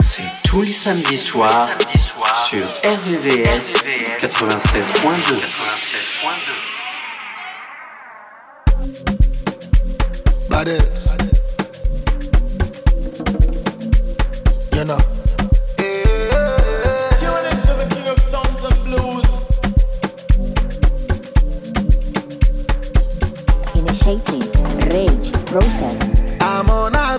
C'est tous les samedis soirs soir sur RVVS 96.2. 96.2. Badass. You process. I'm on a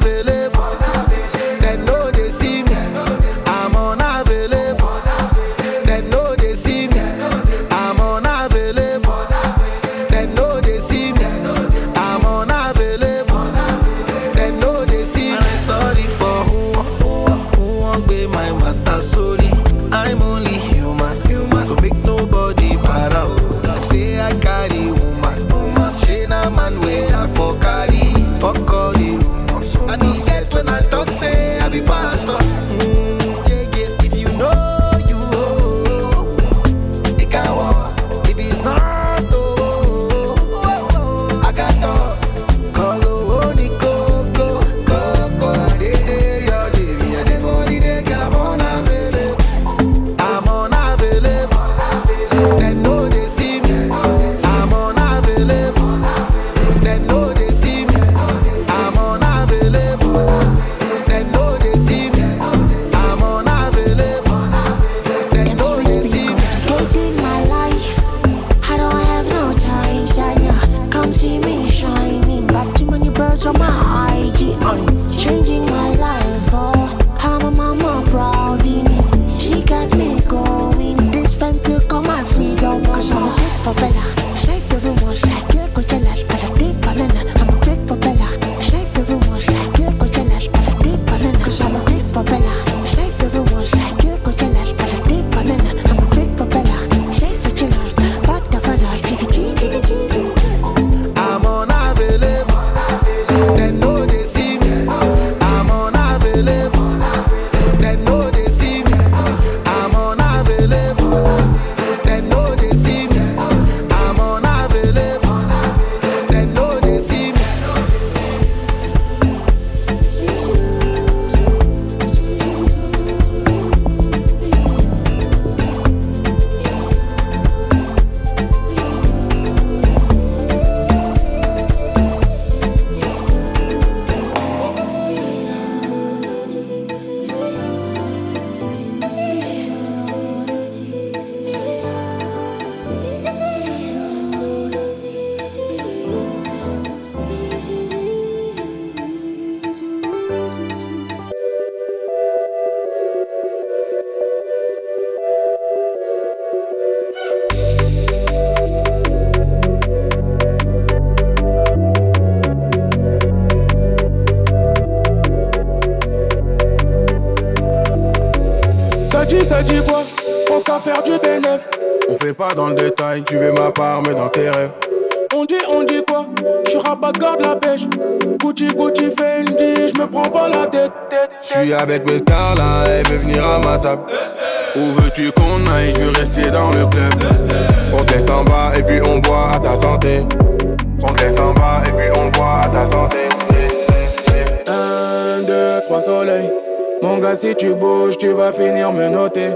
Si tu bouges, tu vas finir me noter.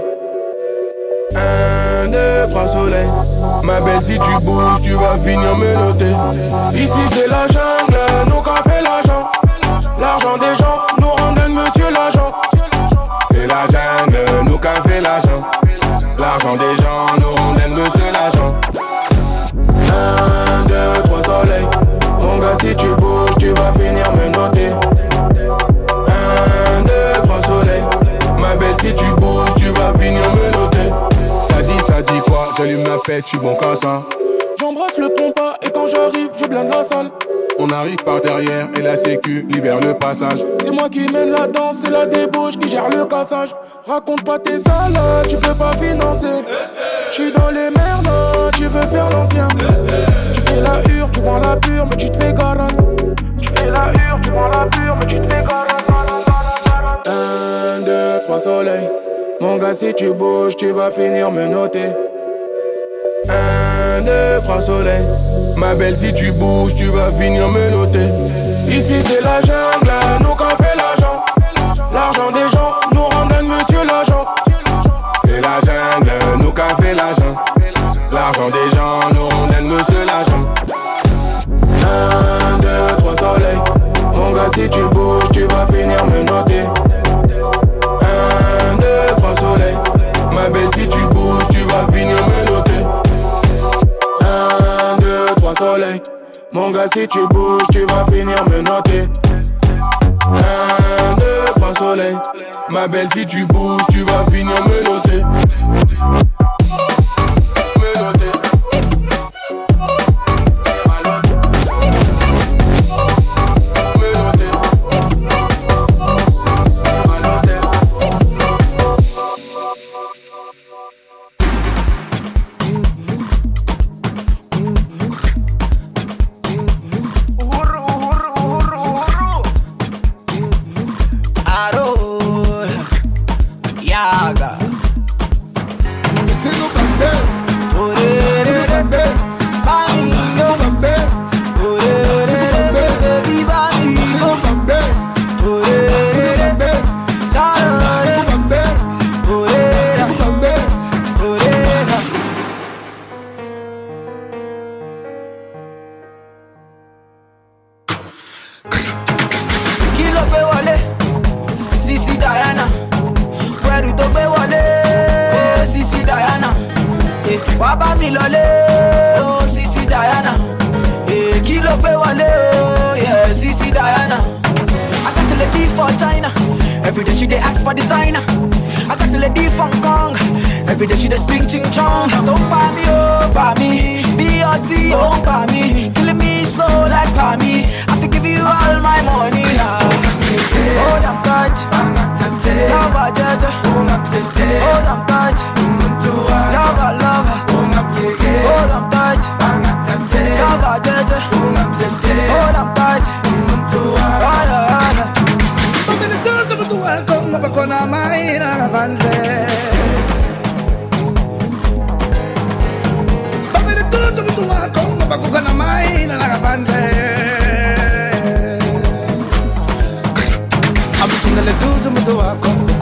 Un, deux, trois soleils. Ma belle, si tu bouges, tu vas finir me noter. Ici, c'est la jungle, nous qu'a fait l'argent. L'argent des gens nous rendonne, monsieur l'agent. C'est la jungle, nous qu'a fait l'argent. L'argent des gens nous rendonne, monsieur l'agent. Un, deux, trois soleils. Mon gars, si tu bouges, si tu bouges, tu vas finir me noter. Ça dit, ça dit quoi? J'allume la pète, tu bon qu'à ça. J'embrasse le compas et quand j'arrive, je blinde la salle. On arrive par derrière et la sécu libère le passage. C'est moi qui mène la danse, c'est la débauche qui gère le cassage. Raconte pas tes salades, tu peux pas financer. J'suis dans les merdes, tu veux faire l'ancien. Tu fais la hure, tu prends la pure, mais tu te fais garate. Tu fais la hure, tu prends la pure, mais tu te fais garate. Mon gars, si tu bouges, tu vas finir me noter. Un, deux, trois soleils. Ma belle, si tu bouges, tu vas finir me noter. Ici, c'est la jungle, nous qu'on fait l'argent. L'argent des gens nous rend un monsieur l'agent. C'est la jungle, nous qu'on fait l'argent. L'argent des gens nous rend un monsieur l'agent. Un, deux, trois soleils. Mon gars, si tu bouges, tu vas finir me noter. Ma belle, si tu bouges, tu vas finir me noter. Un, deux, trois soleils. Mon gars, si tu bouges, tu vas finir me noter. Un, deux, trois soleils. Ma belle, si tu bouges, tu vas finir me noter.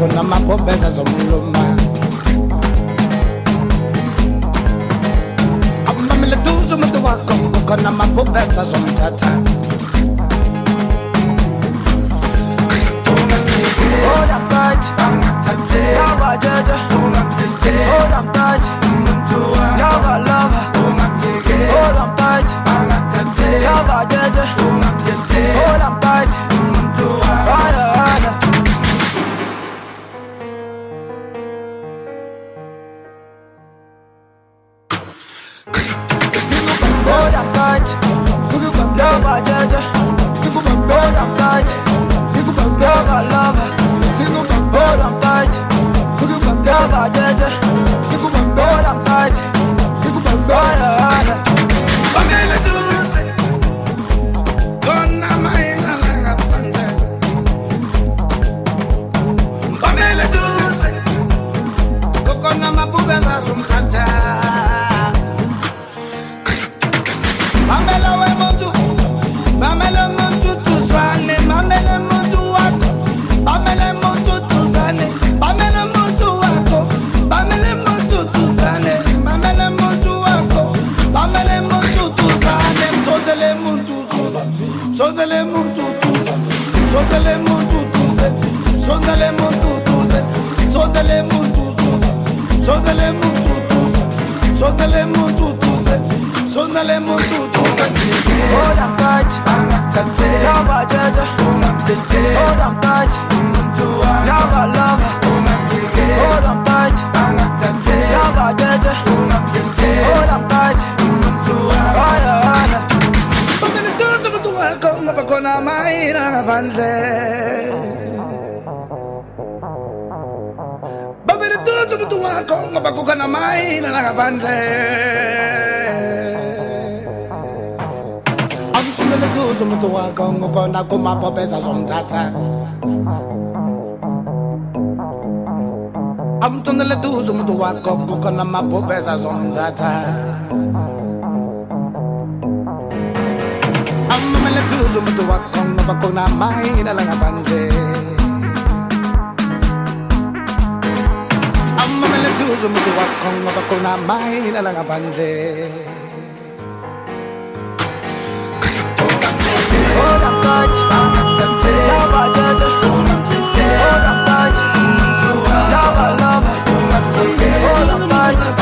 kuna mapombeza zomluma amamile tuzu mtu wako kuna mapombeza zomtata Hold on tight, now I judge Hold on tight, now I love Hold on tight, now I judge Hold on tight Sonale mon tutuze, sonale mon tutuze Hold on tight, lover Jaja Hold on tight, lover lover Hold on tight, lover Jaja Hold on tight, oh yeah Bakona maina ngaphandle ngabakuka na mai na nakabandle amthumele tuzo umuntu wakho ngokona kumapopeza zomthatha amthumele tuzo umuntu wakho ngokona mapopeza zomthatha amthumele tuzo umuntu wakho ngokona mai na nakabandle Amma mele tuzo mutu wakonga bakuna mai na langa banje touch. Lava, lava. Hold up, touch. Lava,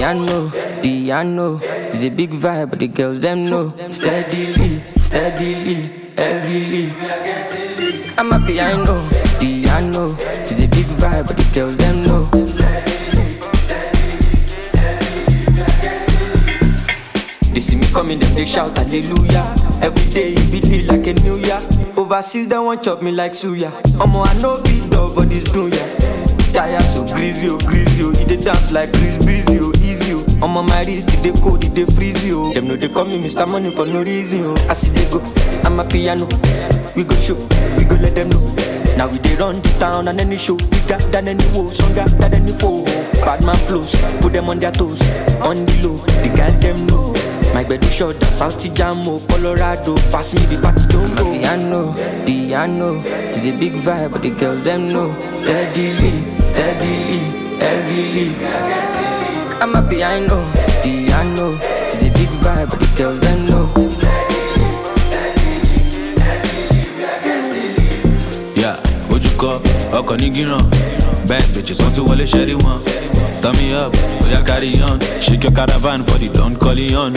piano, piano. It's a big vibe, but the girls them know. Steadily, steadily, heavily. I'm a piano, piano. It's a big vibe, but the girls them know. They see me coming, them they shout hallelujah. Every day it be day like a new year. Overseas they want chop me like suya. Omo I know big dog for this dunya. Tire so greasy, oh greasy, oh. He dance like Chris Breezy, oh oh. Omo my wrist, it they cold, it they freezy, oh. Them know they call me Mr. Money for no reason, oh. I see they go, I'm a piano. We go show, we go let them know. Now we dey run the town and any show bigger than any woe, stronger than any foe. Bad man flows, put them on their toes, on the low. The girl them know. My bed is short, South Jamo, oh. Colorado. Pass me the fatty jumbo. Piano, piano. It's a big vibe, but the girls them know. Steadily, steadily, heavily. I'm a piano, piano. It's a big vibe, but the girls them know. Yeah, ojúkọ ọkọ̀ ní gíran bad bitches wọ́n ti wọlé ṣẹ́rí wọn. Turn me up, oya carry on. Shake your caravan body don't call Don on.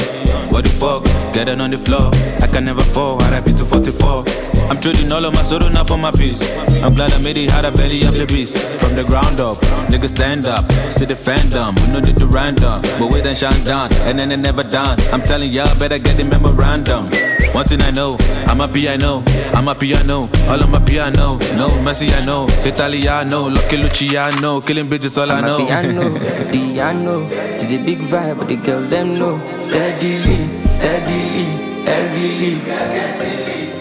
What the fuck? Get it on the floor. I can never fall. RIP to 44. I'm trading all of my sorrow now for my peace. I'm glad I made it. Had a belly, I'm the beast. From the ground up, niggas stand up. See the fandom. We know did the random, but we then shine down, and then it never done. I'm telling y'all, better get the memorandum. One thing I know, I'm a piano, I'm a piano, all of my piano. No Messi, I know, Italiano, Lucky Luciano, killing bitches, all I I'm know. a piano, piano. It's a big vibe, but the girls them know. Steadily, steadily, heavily.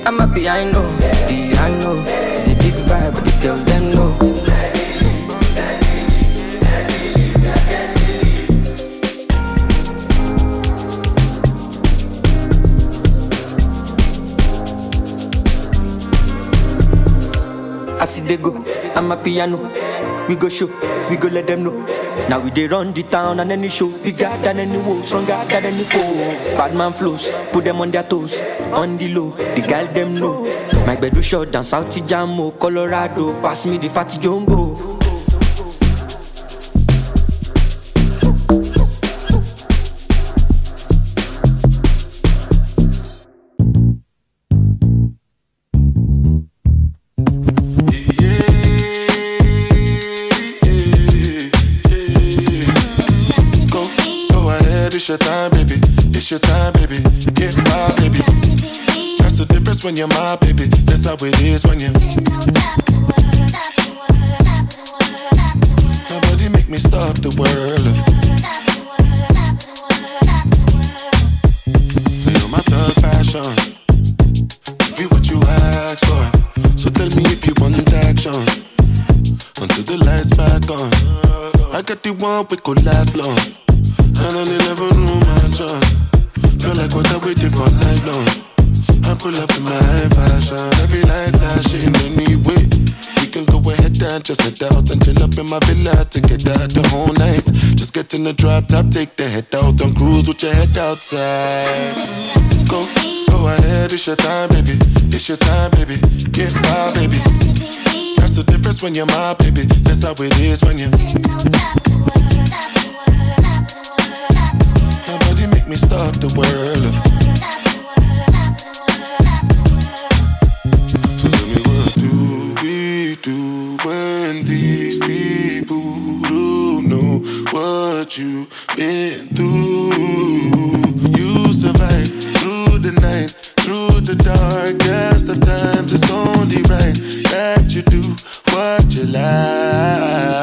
I'm a piano, piano. It's a big vibe, but the girls them know. I see they go, I'm a piano. We go show, we go let them know. Now we dey run the town and any show bigger than any woe, stronger than any foe. Bad man flows, put them on their toes, on the low. The girl them know. My bedroom short down South Jamo, Colorado. Pass me the fatty jumbo. It's your time, baby. It's your time, baby. Get my baby. That's the difference when you're my baby. That's how it is when you. Nobody make me stop the world. Feel my thug passion. Give you what you ask for. So tell me if you want action. Until the lights back on. I got the one we could last long. And I never knew my chance. Feel like what I waited for night long. I pull up in my fashion. Every light flashing anyway. We can go ahead and just head out and chill up in my villa together the whole night. Just get in the drop top, take the head out and cruise with your head outside. Go, go ahead, it's your time, baby. It's your time, baby. Get my baby. That's the difference when you're my baby. That's how it is when you. Me stop the world. Tell me what do we do when these people don't know what you've been through? You survive through the night, through the darkest of times. It's only right that you do what you like.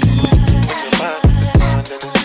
C'est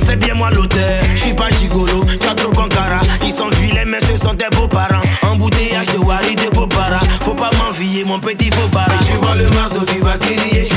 je c'est bien moi l'auteur. J'suis pas gigolo, tu as trop cara. Ils sont vilains, mais ce sont tes beaux-parents. Embouteillage de Wari, de Bobara. Faut pas m'envier, mon petit faux para. Si tu vois le marteau, tu vas crier.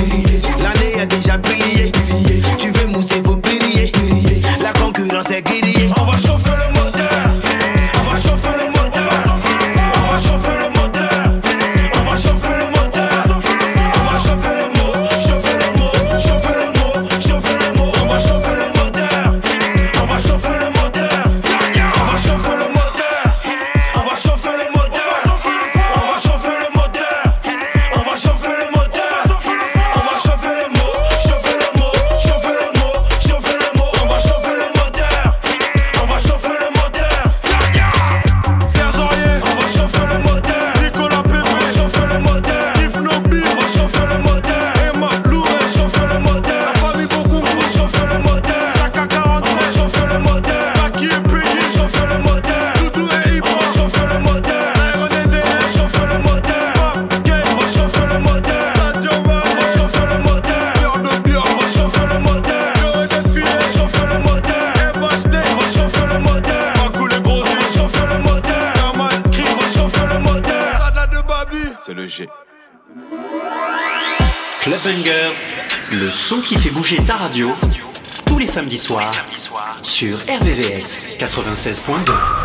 Sur RVVS 96.2.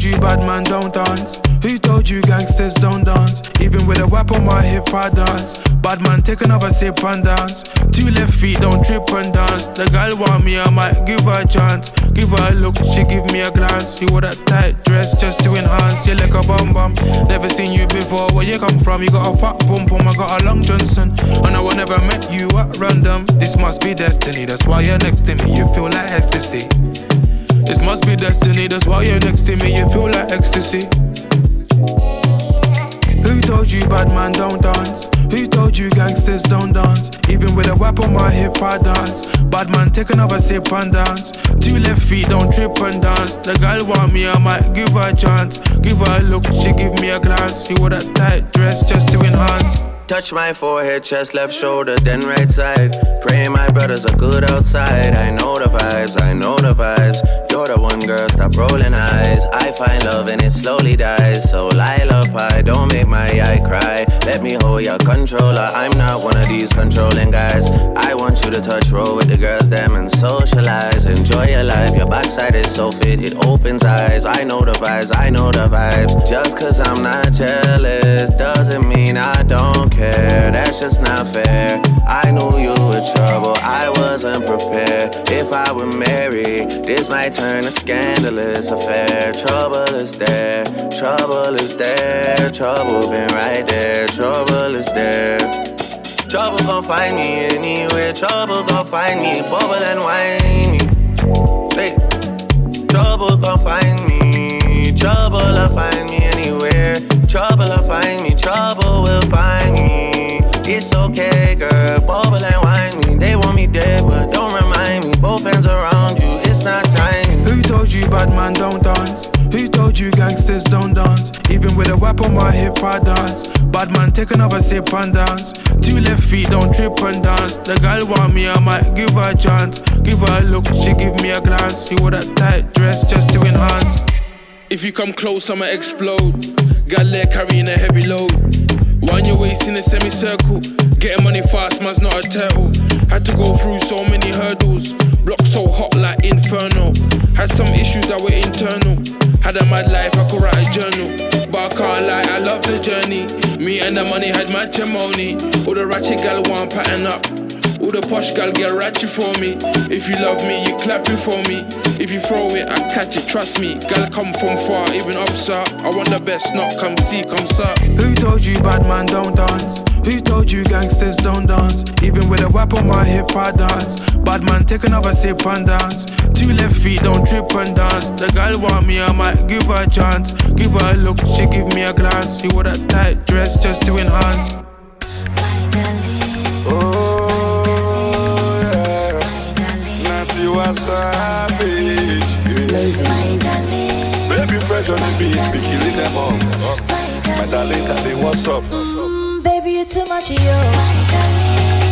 told you bad man don't dance? Who told you gangsters don't dance? Even with a whip on my hip, I dance. Bad man, take another sip and dance. Two left feet, don't trip and dance. The girl want me, I might give her a chance. Give her a look, she give me a glance. You wore that tight dress just to enhance. You like a bum bum. Never seen you before. Where you come from? You got a fat pum pum. I got a long Johnson. And I will never met you at random. This must be destiny. That's why you're next to me. You feel like ecstasy. This must be destiny, that's why you're next to me, you feel like ecstasy. Who told you bad man don't dance? Who told you gangsters don't dance? Even with a whip on my hip, I dance. Bad man, take another sip and dance. Two left feet, don't trip and dance. The girl want me, I might give her a chance. Give her a look, she give me a glance. She wore that tight dress just to enhance. Touch my forehead, chest, left shoulder, then right side. Pray my brothers are good outside. I know the vibes, I know the vibes. You're the one girl, stop rolling eyes. I find love and it slowly dies. So Lila pie, don't make my eye cry. Let me hold your controller. I'm not one of these controlling guys. I want you to touch roll with the girls, them and socialize. Enjoy your life. Your backside is so fit, it opens eyes. I know the vibes, I know the vibes. Just cause I'm not jealous doesn't mean I don't care. That's just not fair. I knew you were trouble, I wasn't prepared. If I were married, this might turn a scandalous affair. Trouble is there, trouble is there, trouble been right there, trouble is there. Trouble gon' find me anywhere, trouble gon' find me, bubble and whiny. Hey, trouble gon' find me, trouble will find me take another sip and dance. Two left feet, don't trip and dance. The girl want me, I might give her a chance. Give her a look, she give me a glance. She wore that tight dress just to enhance. If you come close, I'ma explode. Got leg carrying a heavy load. Wind your waist in a semicircle. Getting money fast, man's not a turtle. Had to go through so many hurdles. Block so hot like inferno. Had some issues that were internal. Had a mad life, I could write a journal. But I can't lie, I love the journey. Me and the money had matrimony. All the ratchet gal want pattern up. All the posh gal get ratchet for me. If you love me, you clap it for me. If you throw it, I catch it. Trust me, gal come from far, even up, sir. I want the best, not come see, come sir. Who told you bad man don't dance? Who told you gangsters don't dance? Even with a whip on my hip, I dance. Bad man, take another sip and dance. Two left feet, don't trip and dance. The girl want me, I might give her a chance. Give her a look, she give me a glance. She wore that tight dress just to enhance. Was savage. Baby fresh on the beats, be killing them all. My darling, darling, what's up? Mm, baby, you're too much, yo. My darling,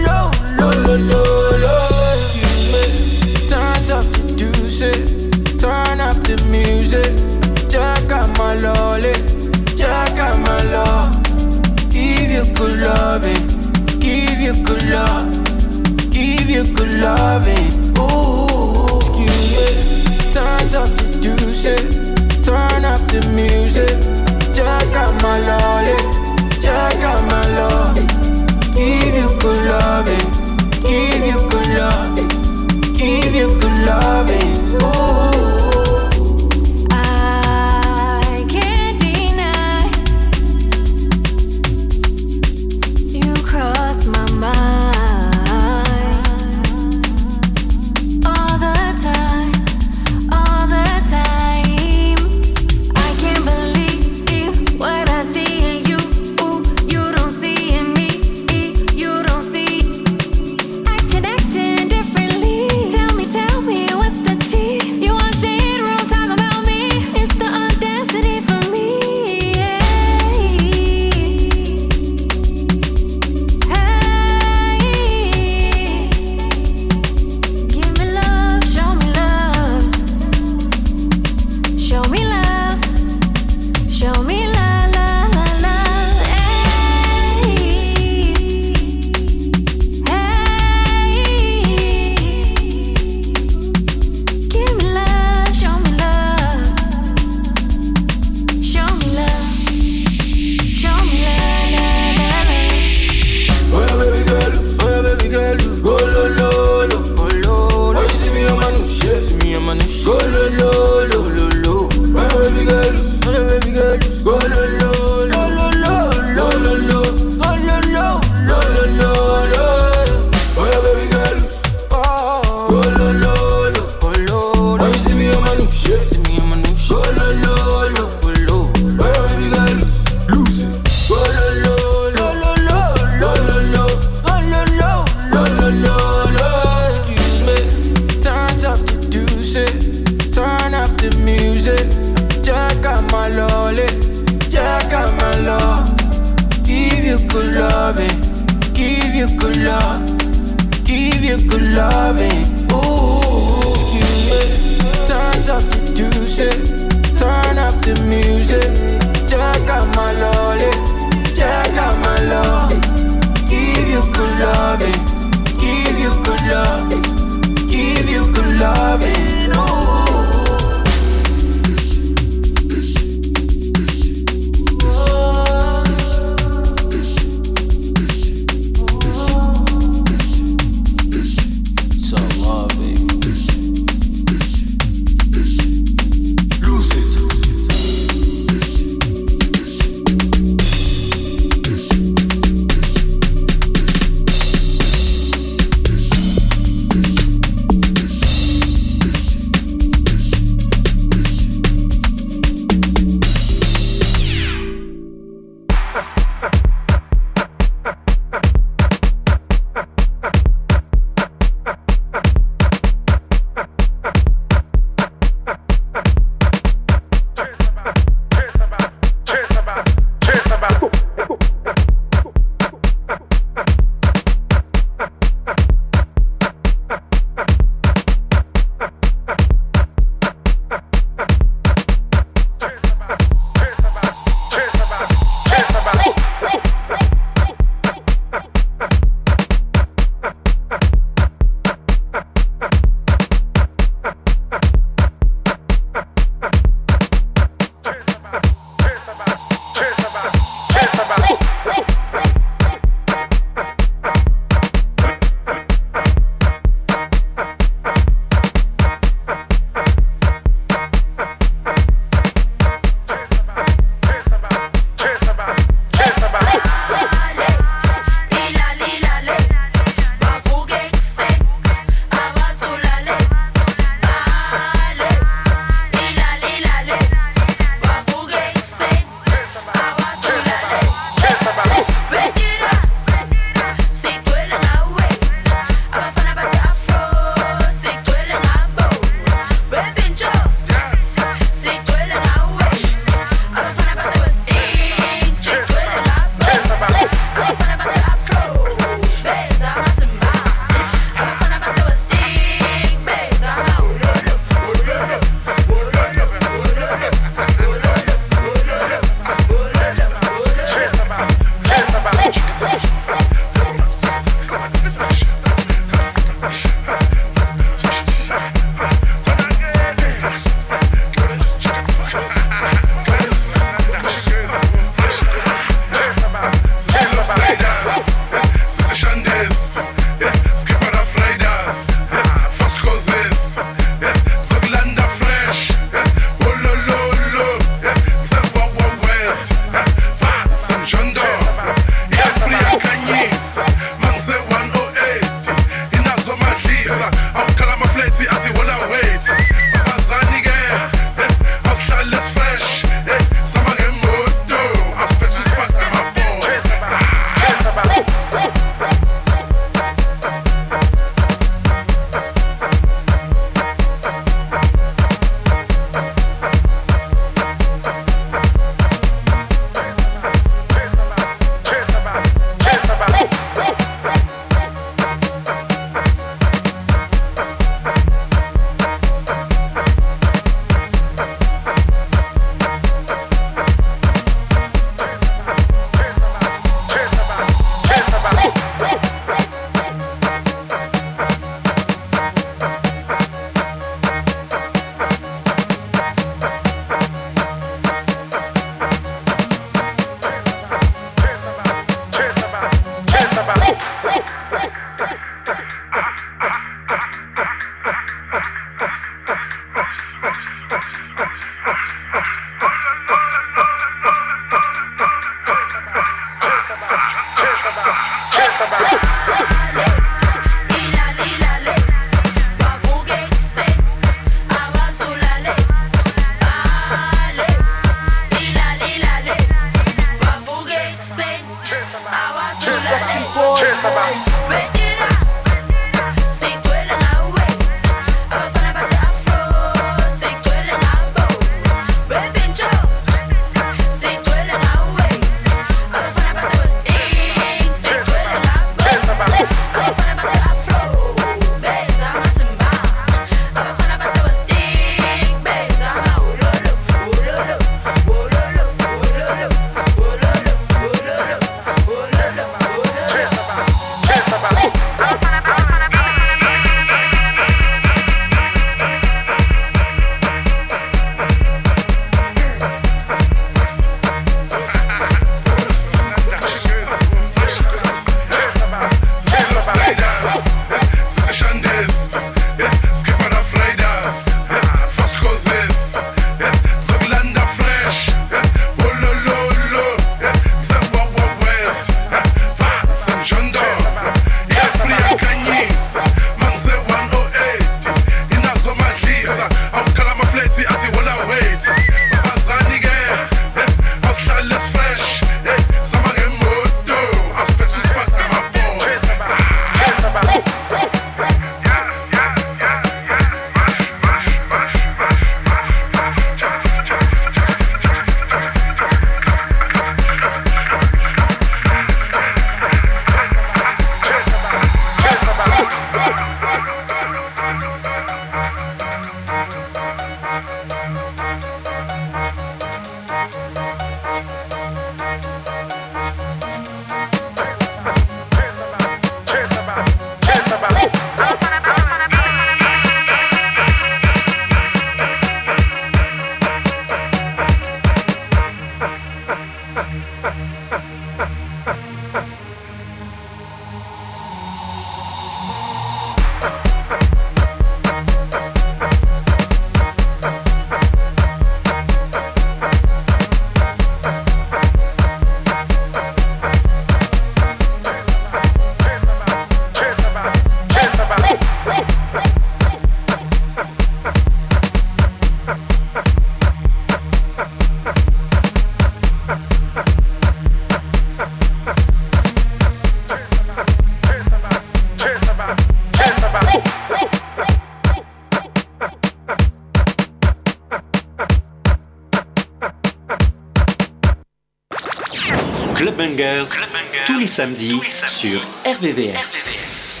Samedi sur RVVS. RVVS.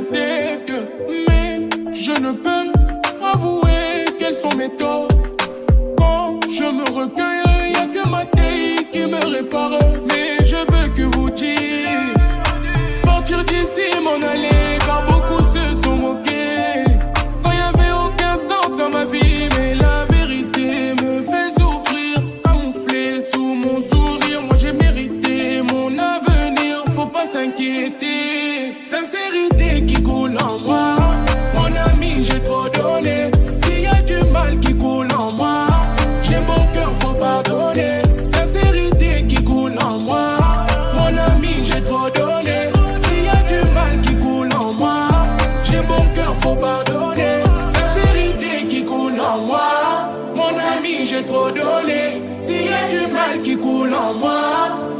regretter que même je ne peux avouer quels sont mes torts. Quand je me recueille, y a que ma taille qui me répare. Mais je veux que vous dire, partir d'ici, m'en aller.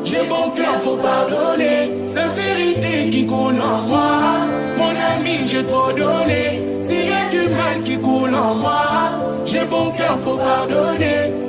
J'ai bon cœur, faut pardonner. Sincérité qui coule en moi. Mon ami, j'ai trop donné. S'il y a du mal qui coule en moi, j'ai bon cœur, faut pardonner.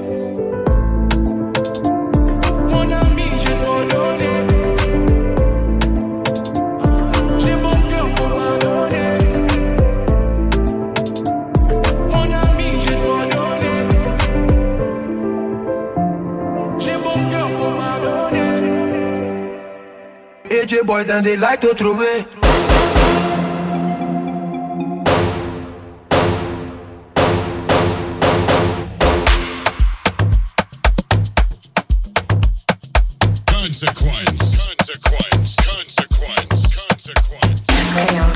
DJ boys and they like to throw it. Consequence. Consequence. Consequence. Consequence. Consequence.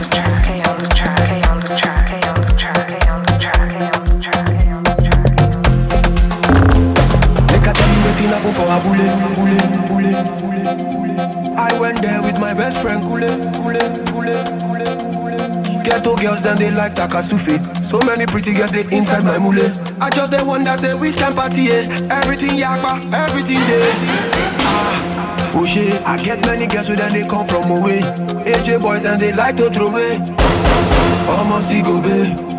like Takasufi. So many pretty girls they inside my mule. I just the one that say we can party, eh? Everything yakba, everything day. Ah, oh shit, I get many girls with they come from oh, eh. away. AJ boys and they like to throw away. Almost go babe.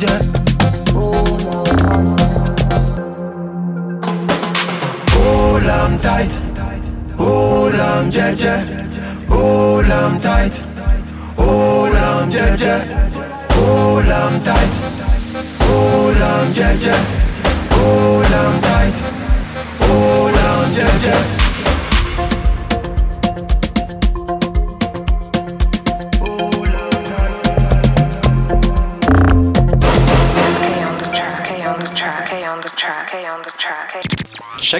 yeah.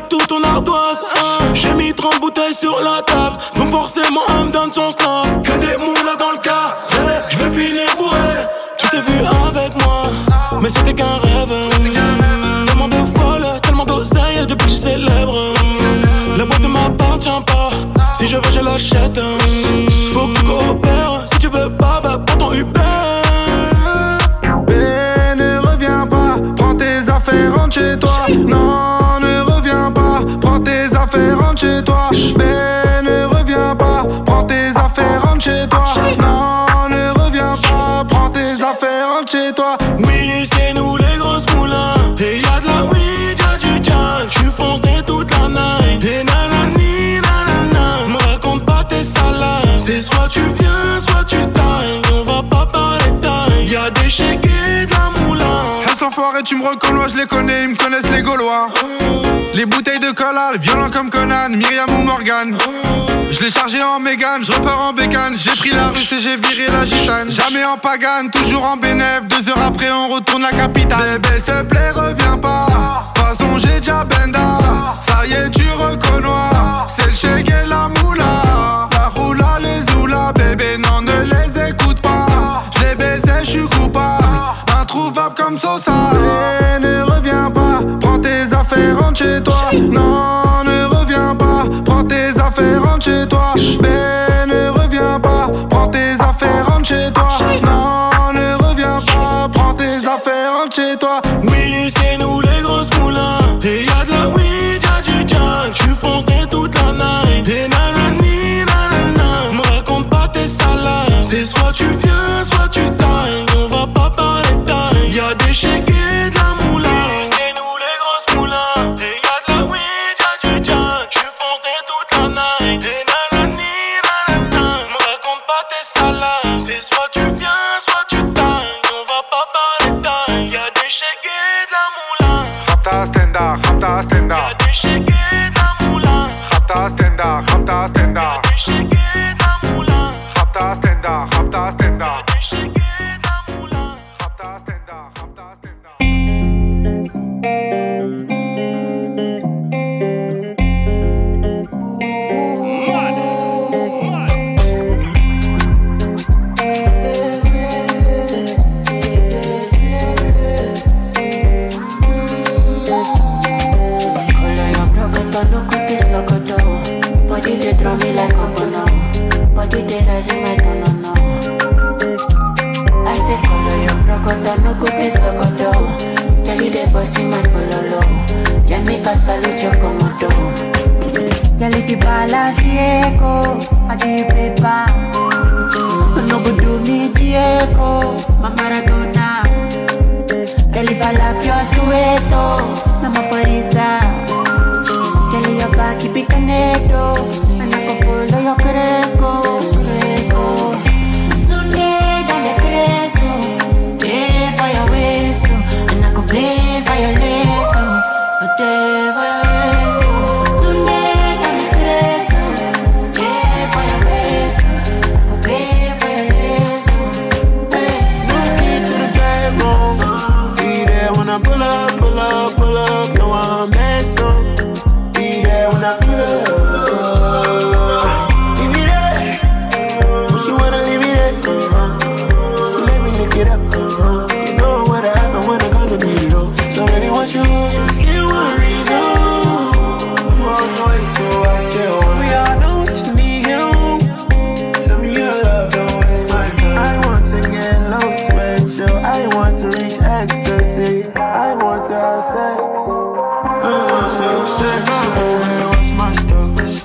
tout ton ardoise. Hein. J'ai mis 30 bouteilles sur la table. Donc rentre chez toi. Ben, ne reviens pas, prends tes affaires, rentre chez toi. Tu me reconnais, je les connais, ils me connaissent les Gaulois. Les bouteilles de cola, violents comme Conan, Myriam ou Morgan. Je l'ai chargé en Mégane, je repars en bécane. J'ai pris la russe et j'ai viré la gitane. Jamais en pagane, toujours en bénéf. Deux heures après, on retourne la capitale. Bébé, s'il te plaît, reviens pas. Façon, j'ai déjà benda. Ça y est, tu reconnais. C'est le chèque et la Ne reviens pas. Prends tes affaires, rentre chez toi. Non, ne reviens pas. Prends tes affaires, rentre chez toi. Ben, ne reviens pas. Prends tes affaires, rentre chez toi. Non, ne reviens pas. Prends tes affaires, rentre chez toi. Oui, Rapta stenda, rapta stenda. Des broken, look at this locoto. Jelly they bossy my pololo. Jamaica salute your komodo. Jelly fi balance echo. I you paper. No go do me Diego. My Maradona. I lap your sueto, I'm a farisa. Girl, your back, keep it connected, and I can follow your cresco.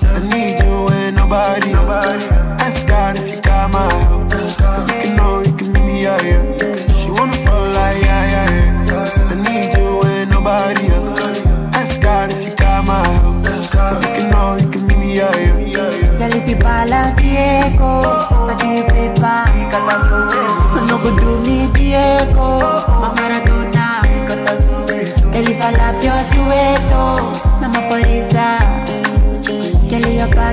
I need you and nobody. Ask God if you got my help. You can know, you can meet me. She wanna fall like. I need you nobody else. Ask God if you got my help. You can know, you can meet me. Girl, if you balance echo, I you paper. Go do me Diego, my. Girl, if I your